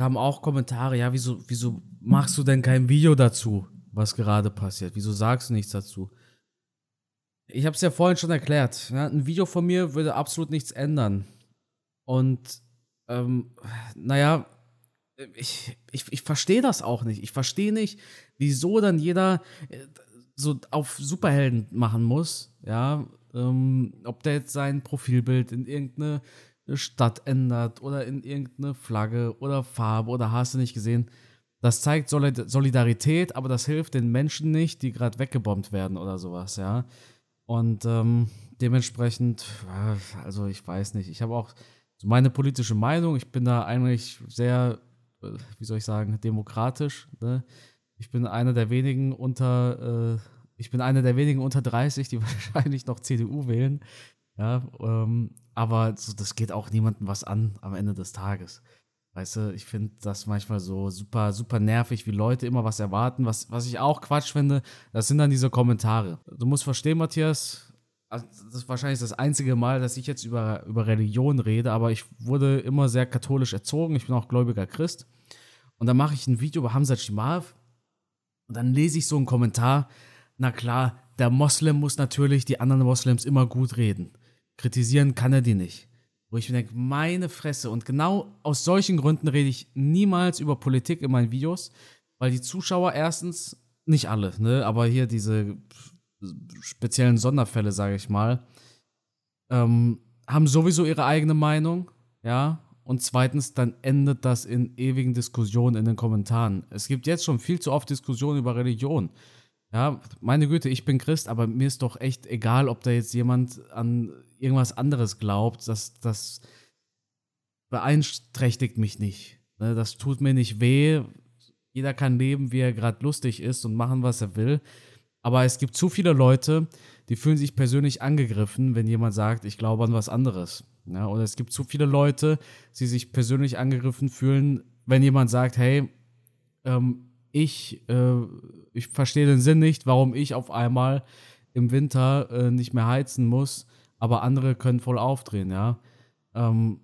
A: kamen auch Kommentare, ja, wieso, wieso machst du denn kein Video dazu, was gerade passiert? Wieso sagst du nichts dazu? Ich habe es ja vorhin schon erklärt. Ja, ein Video von mir würde absolut nichts ändern. Und, ähm, naja, ich, ich, ich verstehe das auch nicht. Ich verstehe nicht, wieso dann jeder äh, so auf Superhelden machen muss. Ja, ähm, ob der jetzt sein Profilbild in irgendeine Stadt ändert oder in irgendeine Flagge oder Farbe oder hast du nicht gesehen. Das zeigt Solidarität, aber das hilft den Menschen nicht, die gerade weggebombt werden oder sowas, ja. Und ähm, dementsprechend, also ich weiß nicht, ich habe auch so meine politische Meinung, ich bin da eigentlich sehr, äh, wie soll ich sagen, demokratisch. Ne? Ich bin einer der wenigen unter, äh, ich bin einer der wenigen unter 30, die [laughs] wahrscheinlich noch CDU wählen. Ja, ähm, aber so, das geht auch niemandem was an am Ende des Tages. Weißt du, ich finde das manchmal so super, super nervig, wie Leute immer was erwarten. Was, was ich auch Quatsch finde, das sind dann diese Kommentare. Du musst verstehen, Matthias, also das ist wahrscheinlich das einzige Mal, dass ich jetzt über, über Religion rede, aber ich wurde immer sehr katholisch erzogen. Ich bin auch gläubiger Christ. Und dann mache ich ein Video über Hamza Shimav und dann lese ich so einen Kommentar. Na klar, der Moslem muss natürlich die anderen Moslems immer gut reden. Kritisieren kann er die nicht. Wo ich mir denke, meine Fresse. Und genau aus solchen Gründen rede ich niemals über Politik in meinen Videos, weil die Zuschauer erstens, nicht alle, ne, aber hier diese speziellen Sonderfälle, sage ich mal, ähm, haben sowieso ihre eigene Meinung, ja. Und zweitens, dann endet das in ewigen Diskussionen in den Kommentaren. Es gibt jetzt schon viel zu oft Diskussionen über Religion. Ja, meine Güte, ich bin Christ, aber mir ist doch echt egal, ob da jetzt jemand an irgendwas anderes glaubt. Das, das beeinträchtigt mich nicht. Ne? Das tut mir nicht weh. Jeder kann leben, wie er gerade lustig ist und machen, was er will. Aber es gibt zu viele Leute, die fühlen sich persönlich angegriffen, wenn jemand sagt, ich glaube an was anderes. Ja, oder es gibt zu viele Leute, die sich persönlich angegriffen fühlen, wenn jemand sagt, hey, ähm, ich, äh, ich verstehe den Sinn nicht, warum ich auf einmal im Winter äh, nicht mehr heizen muss, aber andere können voll aufdrehen, ja. Ähm,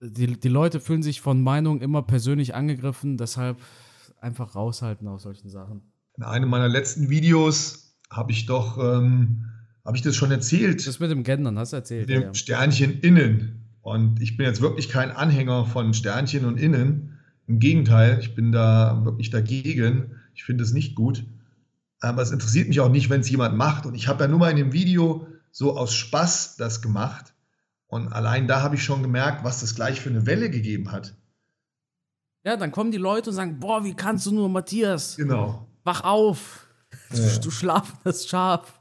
A: die, die Leute fühlen sich von Meinungen immer persönlich angegriffen, deshalb einfach raushalten aus solchen Sachen.
B: In einem meiner letzten Videos habe ich doch, ähm, habe ich das schon erzählt.
A: Das mit dem Gendern, hast du erzählt.
B: Mit dem ja. Sternchen innen. Und ich bin jetzt wirklich kein Anhänger von Sternchen und Innen. Im Gegenteil, ich bin da wirklich dagegen. Ich finde es nicht gut. Aber es interessiert mich auch nicht, wenn es jemand macht. Und ich habe ja nur mal in dem Video so aus Spaß das gemacht. Und allein da habe ich schon gemerkt, was das gleich für eine Welle gegeben hat.
A: Ja, dann kommen die Leute und sagen: Boah, wie kannst du nur, Matthias?
B: Genau.
A: Wach auf. Ja. Du schlafendes Schaf.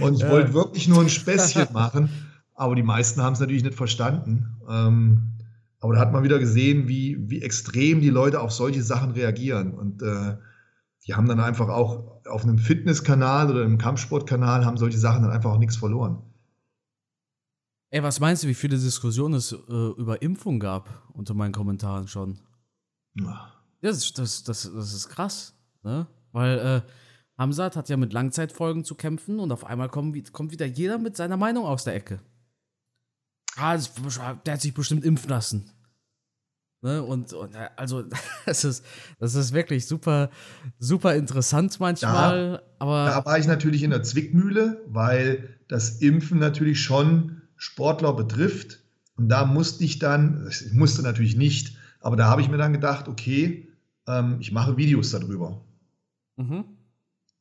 B: Und ich ja. wollte wirklich nur ein Späßchen machen, aber die meisten haben es natürlich nicht verstanden. Ähm, aber da hat man wieder gesehen, wie, wie extrem die Leute auf solche Sachen reagieren. Und äh, die haben dann einfach auch auf einem Fitnesskanal oder einem Kampfsportkanal haben solche Sachen dann einfach auch nichts verloren.
A: Ey, was meinst du, wie viele Diskussionen es äh, über Impfung gab unter meinen Kommentaren schon? Ja. Das, das, das, das ist krass, ne? Weil äh, Hamzat hat ja mit Langzeitfolgen zu kämpfen und auf einmal kommt, kommt wieder jeder mit seiner Meinung aus der Ecke. Ah, der hat sich bestimmt impfen lassen. Ne? Und, und, äh, also, [laughs] das ist, das ist wirklich super, super interessant manchmal.
B: Da, aber da war ich natürlich in der Zwickmühle, weil das Impfen natürlich schon Sportler betrifft. Und da musste ich dann, ich musste natürlich nicht, aber da habe ich mir dann gedacht, okay, ähm, ich mache Videos darüber. Mhm.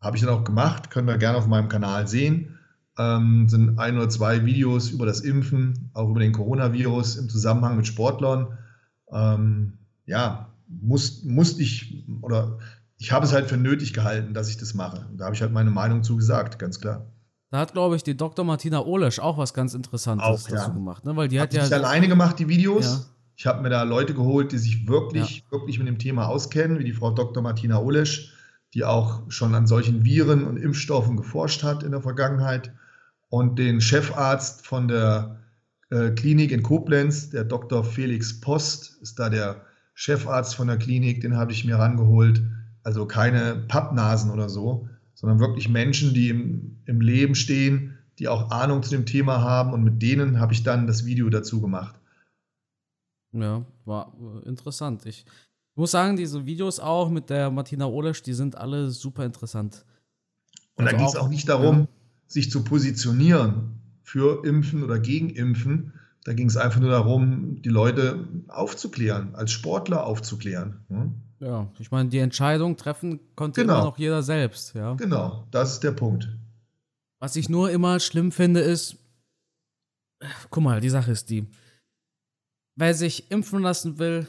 B: Habe ich dann auch gemacht, können wir gerne auf meinem Kanal sehen. Ähm, sind ein oder zwei Videos über das Impfen, auch über den Coronavirus im Zusammenhang mit Sportlern. Ähm, ja, muss, musste ich oder ich habe es halt für nötig gehalten, dass ich das mache. da habe ich halt meine Meinung zugesagt, ganz klar.
A: Da hat, glaube ich, die Dr. Martina Olesch auch was ganz Interessantes auch, dazu ja. gemacht. Ne? Weil die
B: hat,
A: hat ja.
B: nicht alleine gemacht, die Videos. Ja. Ich habe mir da Leute geholt, die sich wirklich, ja. wirklich mit dem Thema auskennen, wie die Frau Dr. Martina Olesch, die auch schon an solchen Viren und Impfstoffen geforscht hat in der Vergangenheit. Und den Chefarzt von der äh, Klinik in Koblenz, der Dr. Felix Post, ist da der Chefarzt von der Klinik, den habe ich mir rangeholt. Also keine Pappnasen oder so, sondern wirklich Menschen, die im, im Leben stehen, die auch Ahnung zu dem Thema haben und mit denen habe ich dann das Video dazu gemacht.
A: Ja, war interessant. Ich muss sagen, diese Videos auch mit der Martina Olesch, die sind alle super interessant.
B: Und also da ging es auch, auch, nicht darum, ja. sich zu positionieren für Impfen oder gegen Impfen. Da ging es einfach nur darum, die Leute aufzuklären, als Sportler aufzuklären.
A: Hm? Ja, ich meine, die Entscheidung treffen konnte genau. immer noch jeder selbst, ja.
B: Genau, das ist der Punkt.
A: Was ich nur immer schlimm finde, ist, guck mal, die Sache ist die, wer sich impfen lassen will,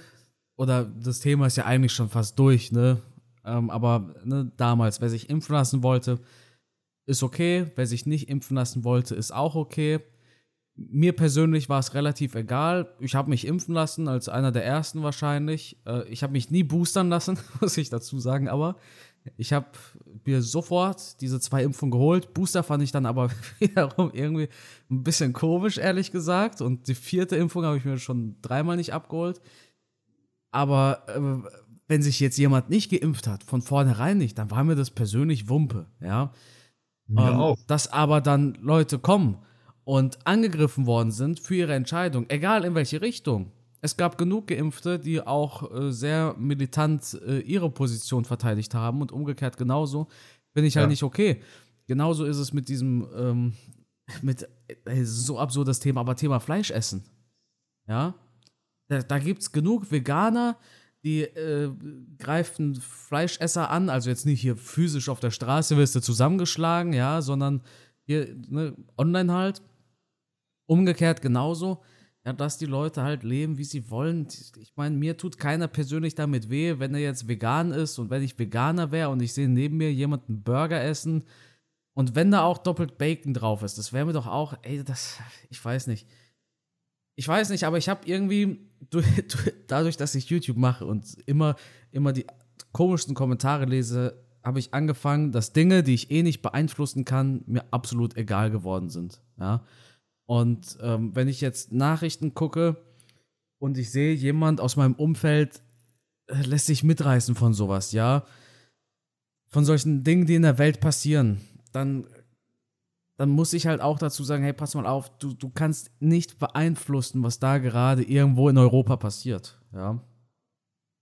A: oder das Thema ist ja eigentlich schon fast durch, ne? Ähm, aber ne, damals, wer sich impfen lassen wollte, ist okay. Wer sich nicht impfen lassen wollte, ist auch okay. Mir persönlich war es relativ egal. Ich habe mich impfen lassen, als einer der ersten wahrscheinlich. Äh, ich habe mich nie boostern lassen, [laughs] muss ich dazu sagen, aber ich habe mir sofort diese zwei Impfungen geholt. Booster fand ich dann aber [laughs] wiederum irgendwie ein bisschen komisch, ehrlich gesagt. Und die vierte Impfung habe ich mir schon dreimal nicht abgeholt. Aber äh, wenn sich jetzt jemand nicht geimpft hat, von vornherein nicht, dann war mir das persönlich Wumpe, ja. Ähm. Dass aber dann Leute kommen und angegriffen worden sind für ihre Entscheidung, egal in welche Richtung. Es gab genug Geimpfte, die auch äh, sehr militant äh, ihre Position verteidigt haben und umgekehrt genauso. Bin ich halt ja. halt nicht okay. Genauso ist es mit diesem, ähm, [laughs] mit äh, so absurdes Thema, aber Thema Fleischessen. Ja. Da, da gibt es genug Veganer, die äh, greifen Fleischesser an, also jetzt nicht hier physisch auf der Straße wirst du zusammengeschlagen, ja, sondern hier ne, online halt. Umgekehrt genauso, ja, dass die Leute halt leben, wie sie wollen. Ich meine, mir tut keiner persönlich damit weh, wenn er jetzt vegan ist und wenn ich Veganer wäre und ich sehe neben mir jemanden Burger essen und wenn da auch doppelt Bacon drauf ist, das wäre mir doch auch, ey, das, ich weiß nicht. Ich weiß nicht, aber ich habe irgendwie [laughs] durch, dadurch, dass ich YouTube mache und immer, immer die komischsten Kommentare lese, habe ich angefangen, dass Dinge, die ich eh nicht beeinflussen kann, mir absolut egal geworden sind. Ja. Und ähm, wenn ich jetzt Nachrichten gucke und ich sehe, jemand aus meinem Umfeld äh, lässt sich mitreißen von sowas, ja, von solchen Dingen, die in der Welt passieren, dann dann muss ich halt auch dazu sagen, hey, pass mal auf, du, du kannst nicht beeinflussen, was da gerade irgendwo in Europa passiert. Ja.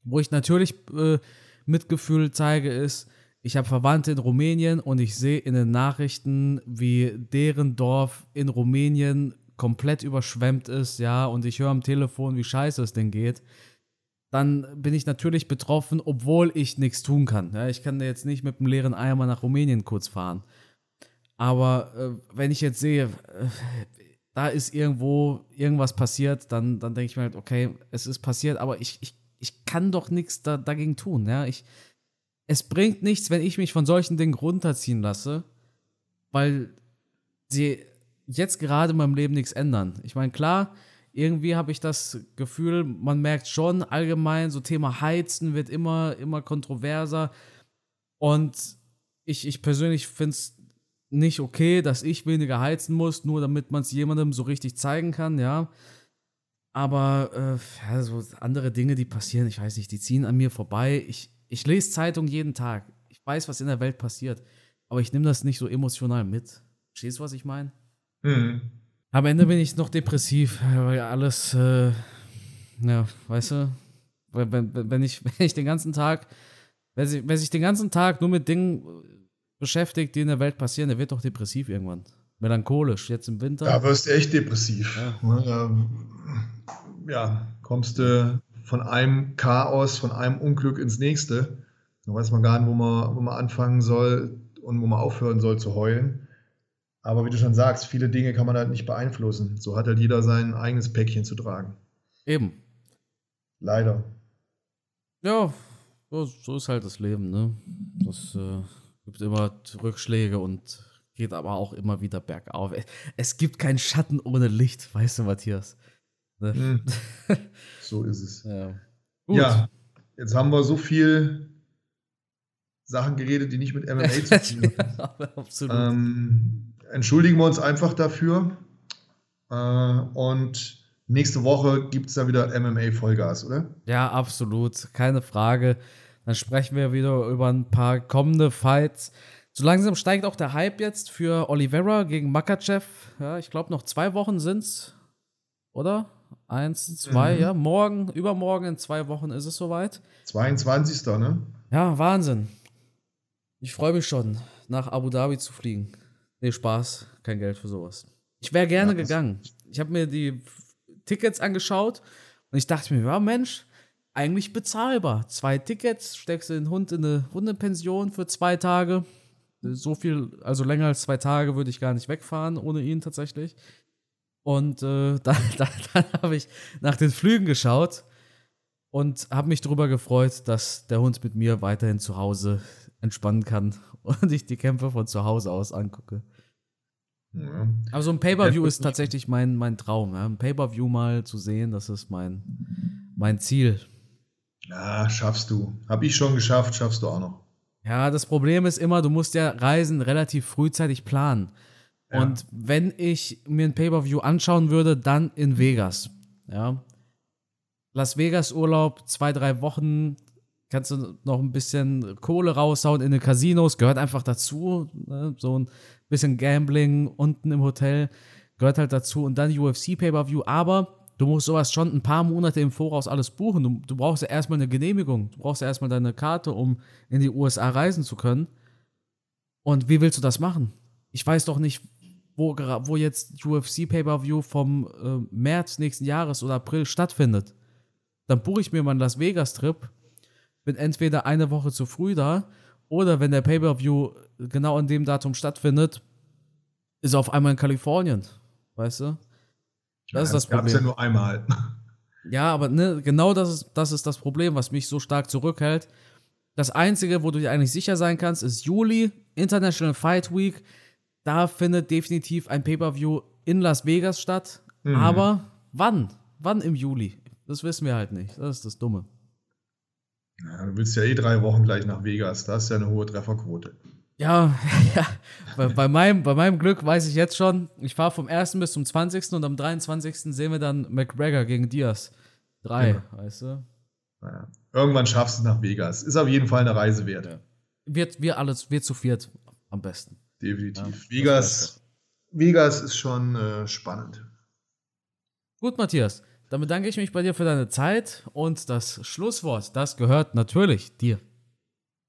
A: Wo ich natürlich äh, Mitgefühl zeige, ist, ich habe Verwandte in Rumänien und ich sehe in den Nachrichten, wie deren Dorf in Rumänien komplett überschwemmt ist, ja, und ich höre am Telefon, wie scheiße es denn geht, dann bin ich natürlich betroffen, obwohl ich nichts tun kann. Ja, ich kann jetzt nicht mit einem leeren Eimer nach Rumänien kurz fahren. Aber äh, wenn ich jetzt sehe, äh, da ist irgendwo irgendwas passiert, dann, dann denke ich mir halt, okay, es ist passiert, aber ich, ich, ich kann doch nichts da, dagegen tun. Ja? Ich, es bringt nichts, wenn ich mich von solchen Dingen runterziehen lasse, weil sie jetzt gerade in meinem Leben nichts ändern. Ich meine, klar, irgendwie habe ich das Gefühl, man merkt schon allgemein, so Thema Heizen wird immer, immer kontroverser. Und ich, ich persönlich finde es nicht okay, dass ich weniger heizen muss, nur damit man es jemandem so richtig zeigen kann, ja. Aber äh, ja, so andere Dinge, die passieren, ich weiß nicht, die ziehen an mir vorbei. Ich, ich lese Zeitung jeden Tag. Ich weiß, was in der Welt passiert. Aber ich nehme das nicht so emotional mit. Verstehst du, was ich meine? Mhm. Am Ende bin ich noch depressiv, weil alles, äh, ja, weißt du, wenn, wenn, wenn, ich, [laughs] wenn ich den ganzen Tag, wenn sich, wenn sich den ganzen Tag nur mit Dingen beschäftigt, die in der Welt passieren, der wird doch depressiv irgendwann. Melancholisch, jetzt im Winter.
B: Ja, wirst echt depressiv. Ja, ja kommst du von einem Chaos, von einem Unglück ins nächste. Da weiß man gar nicht, wo man, wo man anfangen soll und wo man aufhören soll zu heulen. Aber wie du schon sagst, viele Dinge kann man halt nicht beeinflussen. So hat halt jeder sein eigenes Päckchen zu tragen.
A: Eben.
B: Leider.
A: Ja, so, so ist halt das Leben, ne? Das äh, gibt immer Rückschläge und geht aber auch immer wieder bergauf. Es gibt keinen Schatten ohne Licht, weißt du, Matthias.
B: Ne? Hm. [laughs] so ist es. Ja. ja. jetzt haben wir so viel Sachen geredet, die nicht mit MMA zu tun [laughs] haben. Absolut. Ähm, entschuldigen wir uns einfach dafür. Äh, und nächste Woche gibt es dann wieder MMA Vollgas, oder?
A: Ja, absolut. Keine Frage. Dann sprechen wir wieder über ein paar kommende Fights. So langsam steigt auch der Hype jetzt für Oliveira gegen Makachev. Ja, ich glaube, noch zwei Wochen sind's, oder? Eins, zwei, mhm. ja. Morgen, übermorgen in zwei Wochen ist es soweit.
B: 22. ne?
A: Ja, Wahnsinn. Ich freue mich schon, nach Abu Dhabi zu fliegen. Nee, Spaß, kein Geld für sowas. Ich wäre gerne ja, gegangen. Ich habe mir die Tickets angeschaut und ich dachte mir, ja, Mensch, eigentlich bezahlbar. Zwei Tickets, steckst du den Hund in eine Hundepension für zwei Tage. So viel, also länger als zwei Tage würde ich gar nicht wegfahren ohne ihn tatsächlich. Und äh, [laughs] dann, dann, dann habe ich nach den Flügen geschaut und habe mich darüber gefreut, dass der Hund mit mir weiterhin zu Hause entspannen kann [laughs] und ich die Kämpfe von zu Hause aus angucke. Ja. Aber so ein Pay-Per-View ist tatsächlich mein, mein Traum. Ja? Ein Pay-Per-View mal zu sehen, das ist mein, mein Ziel.
B: Ja, schaffst du. Hab ich schon geschafft, schaffst du auch noch.
A: Ja, das Problem ist immer, du musst ja Reisen relativ frühzeitig planen. Ja. Und wenn ich mir ein Pay-Per-View anschauen würde, dann in Vegas. Ja. Las Vegas Urlaub, zwei, drei Wochen, kannst du noch ein bisschen Kohle raushauen in den Casinos, gehört einfach dazu. Ne? So ein bisschen Gambling unten im Hotel gehört halt dazu. Und dann UFC Pay-Per-View. Aber du musst sowas schon ein paar Monate im Voraus alles buchen. Du, du brauchst ja erstmal eine Genehmigung. Du brauchst ja erstmal deine Karte, um in die USA reisen zu können. Und wie willst du das machen? Ich weiß doch nicht, wo, wo jetzt UFC Pay-Per-View vom äh, März nächsten Jahres oder April stattfindet. Dann buche ich mir mal einen Las Vegas-Trip, bin entweder eine Woche zu früh da oder wenn der Pay-Per-View genau an dem Datum stattfindet, ist er auf einmal in Kalifornien. Weißt du?
B: Das ja, ist das Problem. Das ja nur einmal. [laughs]
A: Ja, aber ne, genau das ist, das ist das Problem, was mich so stark zurückhält. Das Einzige, wo du dir eigentlich sicher sein kannst, ist Juli, International Fight Week. Da findet definitiv ein Pay-Per-View in Las Vegas statt. Mhm. Aber wann? Wann im Juli? Das wissen wir halt nicht. Das ist das Dumme.
B: Ja, du willst ja eh drei Wochen gleich nach Vegas. Da ist ja eine hohe Trefferquote.
A: Ja, [laughs] ja. Bei, bei, meinem, bei meinem Glück weiß ich jetzt schon, ich fahre vom 1. bis zum 20. und am 23. sehen wir dann McGregor gegen Diaz. Drei, ja. weißt du?
B: Naja. Irgendwann schaffst du es nach Vegas. Ist auf jeden Fall eine Reise wert. Ja.
A: Wird, wir alles, wir zu viert am besten.
B: Definitiv. Ja, Vegas, Vegas ist schon äh, spannend.
A: Gut, Matthias. Dann bedanke ich mich bei dir für deine Zeit und das Schlusswort, das gehört natürlich dir.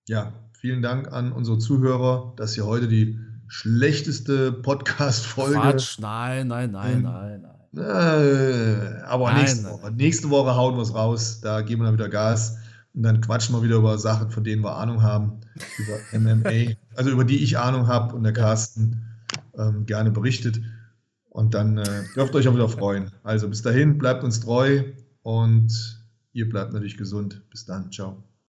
B: Ja, vielen Dank an unsere Zuhörer, dass ihr heute die schlechteste Podcast-Folge.
A: Quatsch, nein, nein, nein, ähm, nein, nein.
B: Äh, aber nein, nächste, Woche. nächste Woche hauen wir es raus. Da geben wir dann wieder Gas. Und dann quatschen wir wieder über Sachen, von denen wir Ahnung haben. Über [laughs] MMA. also über die ich Ahnung habe und der Carsten ähm, gerne berichtet. Und dann äh, dürft euch auch wieder freuen. Also bis dahin, bleibt uns treu und ihr bleibt natürlich gesund. Bis dann. Ciao.